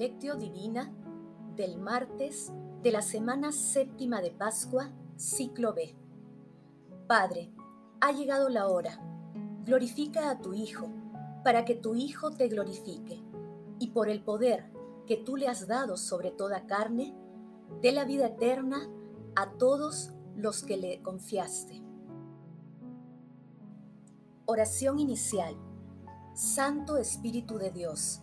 Lectio Divina del martes de la semana séptima de Pascua, ciclo B. Padre, ha llegado la hora. Glorifica a tu Hijo, para que tu Hijo te glorifique, y por el poder que tú le has dado sobre toda carne, dé la vida eterna a todos los que le confiaste. Oración inicial. Santo Espíritu de Dios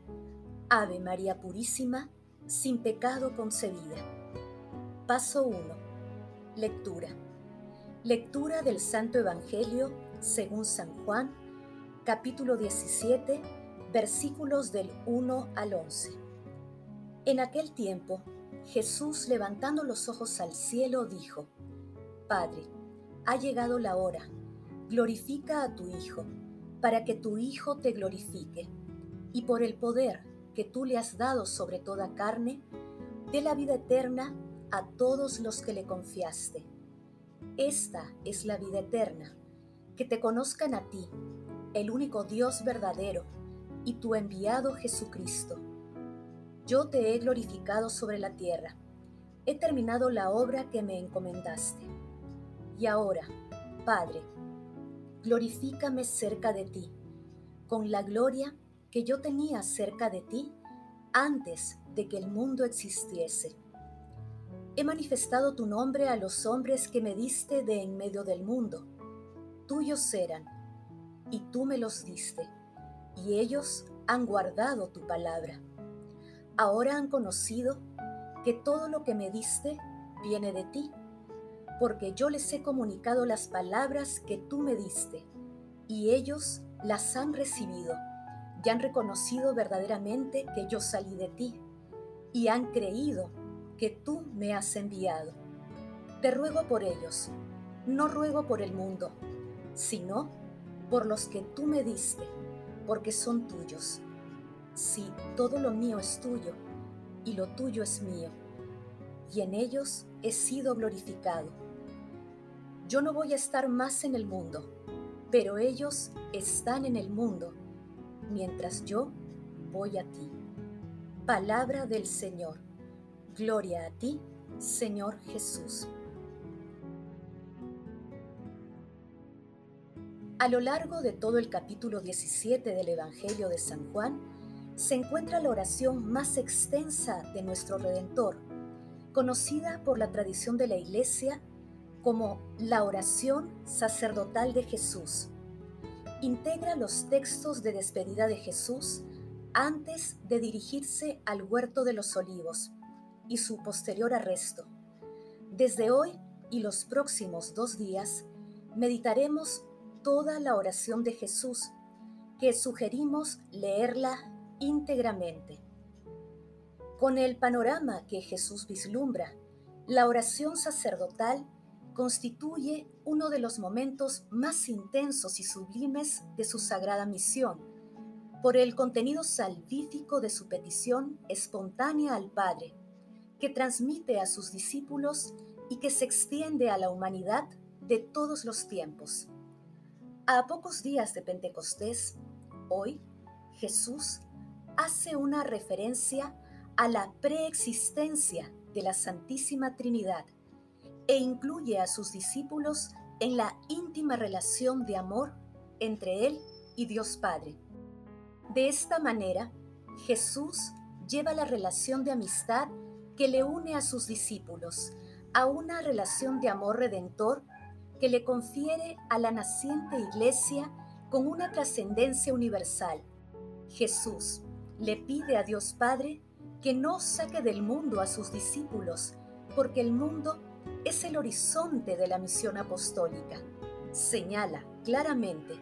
Ave María Purísima, sin pecado concebida. Paso 1. Lectura. Lectura del Santo Evangelio según San Juan, capítulo 17, versículos del 1 al 11. En aquel tiempo, Jesús, levantando los ojos al cielo, dijo, Padre, ha llegado la hora, glorifica a tu Hijo, para que tu Hijo te glorifique, y por el poder que tú le has dado sobre toda carne, dé la vida eterna a todos los que le confiaste. Esta es la vida eterna, que te conozcan a ti, el único Dios verdadero, y tu enviado Jesucristo. Yo te he glorificado sobre la tierra, he terminado la obra que me encomendaste. Y ahora, Padre, glorifícame cerca de ti, con la gloria que yo tenía cerca de ti antes de que el mundo existiese. He manifestado tu nombre a los hombres que me diste de en medio del mundo. Tuyos eran, y tú me los diste, y ellos han guardado tu palabra. Ahora han conocido que todo lo que me diste viene de ti, porque yo les he comunicado las palabras que tú me diste, y ellos las han recibido y han reconocido verdaderamente que yo salí de ti y han creído que tú me has enviado. Te ruego por ellos, no ruego por el mundo, sino por los que tú me diste, porque son tuyos. Sí, todo lo mío es tuyo y lo tuyo es mío, y en ellos he sido glorificado. Yo no voy a estar más en el mundo, pero ellos están en el mundo mientras yo voy a ti. Palabra del Señor. Gloria a ti, Señor Jesús. A lo largo de todo el capítulo 17 del Evangelio de San Juan, se encuentra la oración más extensa de nuestro Redentor, conocida por la tradición de la Iglesia como la oración sacerdotal de Jesús integra los textos de despedida de Jesús antes de dirigirse al huerto de los olivos y su posterior arresto. Desde hoy y los próximos dos días meditaremos toda la oración de Jesús, que sugerimos leerla íntegramente. Con el panorama que Jesús vislumbra, la oración sacerdotal constituye uno de los momentos más intensos y sublimes de su sagrada misión, por el contenido salvífico de su petición espontánea al Padre, que transmite a sus discípulos y que se extiende a la humanidad de todos los tiempos. A pocos días de Pentecostés, hoy, Jesús hace una referencia a la preexistencia de la Santísima Trinidad e incluye a sus discípulos en la íntima relación de amor entre Él y Dios Padre. De esta manera, Jesús lleva la relación de amistad que le une a sus discípulos a una relación de amor redentor que le confiere a la naciente iglesia con una trascendencia universal. Jesús le pide a Dios Padre que no saque del mundo a sus discípulos, porque el mundo es el horizonte de la misión apostólica. Señala claramente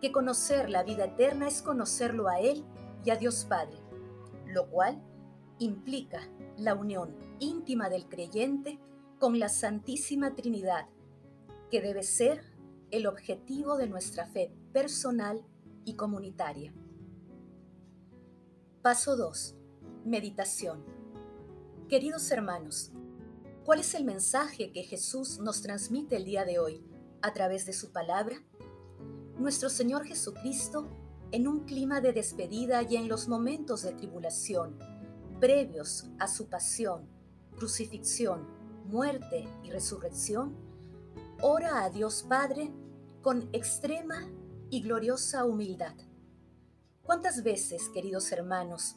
que conocer la vida eterna es conocerlo a Él y a Dios Padre, lo cual implica la unión íntima del creyente con la Santísima Trinidad, que debe ser el objetivo de nuestra fe personal y comunitaria. Paso 2. Meditación. Queridos hermanos, ¿cuál es el mensaje que Jesús nos transmite el día de hoy a través de su palabra? Nuestro Señor Jesucristo, en un clima de despedida y en los momentos de tribulación, previos a su pasión, crucifixión, muerte y resurrección, ora a Dios Padre con extrema y gloriosa humildad. ¿Cuántas veces, queridos hermanos,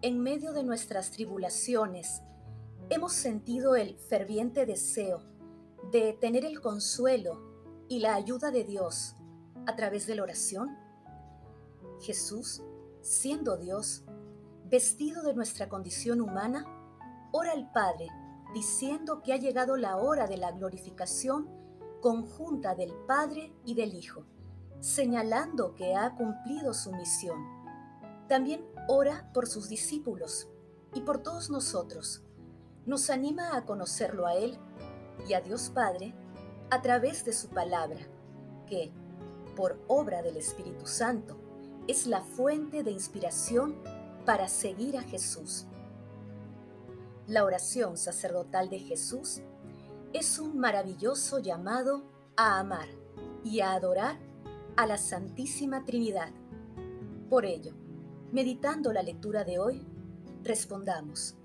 en medio de nuestras tribulaciones, hemos sentido el ferviente deseo de tener el consuelo y la ayuda de Dios a través de la oración? Jesús, siendo Dios, vestido de nuestra condición humana, ora al Padre diciendo que ha llegado la hora de la glorificación conjunta del Padre y del Hijo, señalando que ha cumplido su misión. También ora por sus discípulos y por todos nosotros. Nos anima a conocerlo a Él y a Dios Padre a través de su palabra, que, por obra del Espíritu Santo, es la fuente de inspiración para seguir a Jesús. La oración sacerdotal de Jesús es un maravilloso llamado a amar y a adorar a la Santísima Trinidad. Por ello, meditando la lectura de hoy, respondamos,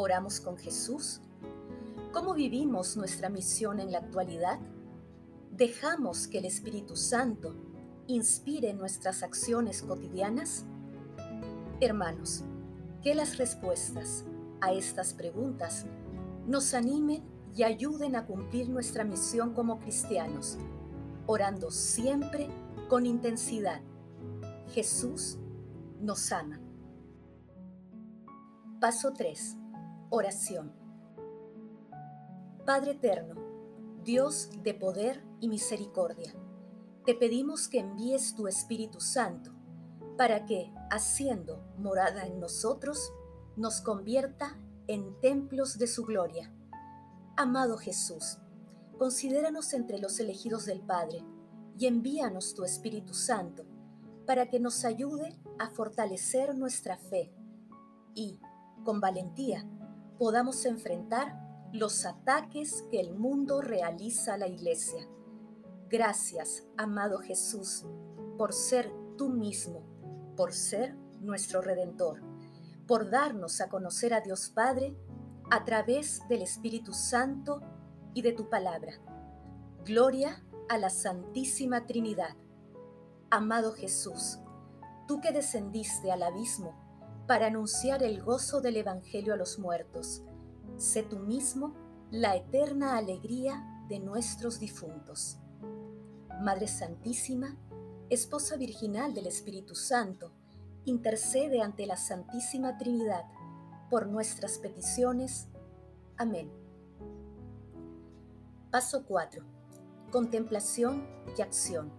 ¿oramos con Jesús? ¿Cómo vivimos nuestra misión en la actualidad? ¿Dejamos que el Espíritu Santo inspire nuestras acciones cotidianas? Hermanos, que las respuestas a estas preguntas nos animen y ayuden a cumplir nuestra misión como cristianos, orando siempre con intensidad. Jesús nos ama. Paso 3. Oración. Padre Eterno, Dios de poder y misericordia, te pedimos que envíes tu Espíritu Santo para que, haciendo morada en nosotros, nos convierta en templos de su gloria. Amado Jesús, considéranos entre los elegidos del Padre y envíanos tu Espíritu Santo para que nos ayude a fortalecer nuestra fe y, con valentía, podamos enfrentar los ataques que el mundo realiza a la Iglesia. Gracias, amado Jesús, por ser tú mismo, por ser nuestro Redentor por darnos a conocer a Dios Padre a través del Espíritu Santo y de tu palabra. Gloria a la Santísima Trinidad. Amado Jesús, tú que descendiste al abismo para anunciar el gozo del Evangelio a los muertos, sé tú mismo la eterna alegría de nuestros difuntos. Madre Santísima, Esposa Virginal del Espíritu Santo, intercede ante la Santísima Trinidad por nuestras peticiones. Amén. Paso 4. Contemplación y acción.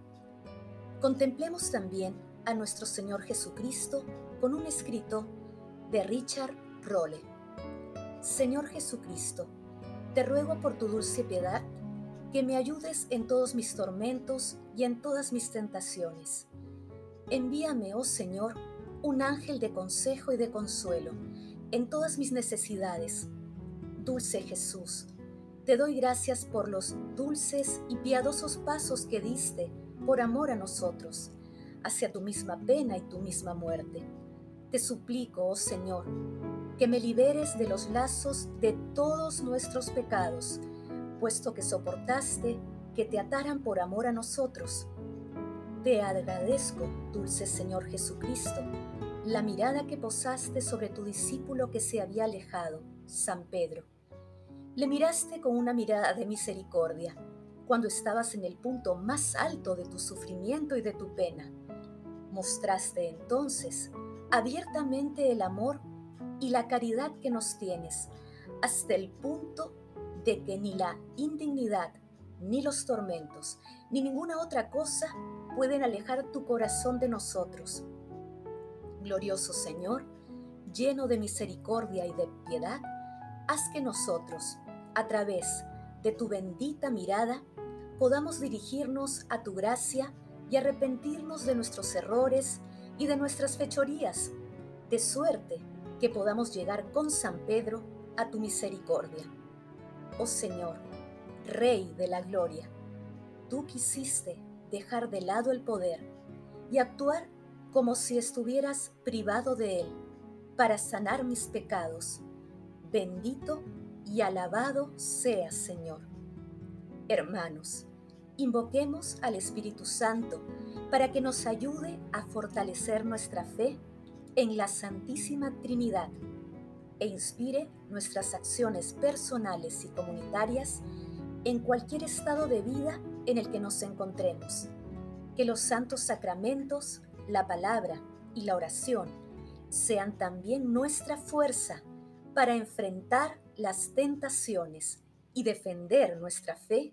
Contemplemos también a nuestro Señor Jesucristo con un escrito de Richard Rolle. Señor Jesucristo, te ruego por tu dulce piedad que me ayudes en todos mis tormentos y en todas mis tentaciones. Envíame, oh Señor, un ángel de consejo y de consuelo en todas mis necesidades. Dulce Jesús, te doy gracias por los dulces y piadosos pasos que diste por amor a nosotros, hacia tu misma pena y tu misma muerte. Te suplico, oh Señor, que me liberes de los lazos de todos nuestros pecados, puesto que soportaste que te ataran por amor a nosotros te agradezco, dulce Señor Jesucristo, la mirada que posaste sobre tu discípulo que se había alejado, San Pedro. Le miraste con una mirada de misericordia cuando estabas en el punto más alto de tu sufrimiento y de tu pena. Mostraste entonces abiertamente el amor y la caridad que nos tienes, hasta el punto de que ni la indignidad, ni los tormentos, ni ninguna otra cosa pueden alejar tu corazón de nosotros. Glorioso Señor, lleno de misericordia y de piedad, haz que nosotros, a través de tu bendita mirada, podamos dirigirnos a tu gracia y arrepentirnos de nuestros errores y de nuestras fechorías, de suerte que podamos llegar con San Pedro a tu misericordia. Oh Señor, Rey de la Gloria, tú quisiste dejar de lado el poder y actuar como si estuvieras privado de él para sanar mis pecados. Bendito y alabado seas, Señor. Hermanos, invoquemos al Espíritu Santo para que nos ayude a fortalecer nuestra fe en la Santísima Trinidad e inspire nuestras acciones personales y comunitarias en cualquier estado de vida en el que nos encontremos. Que los santos sacramentos, la palabra y la oración sean también nuestra fuerza para enfrentar las tentaciones y defender nuestra fe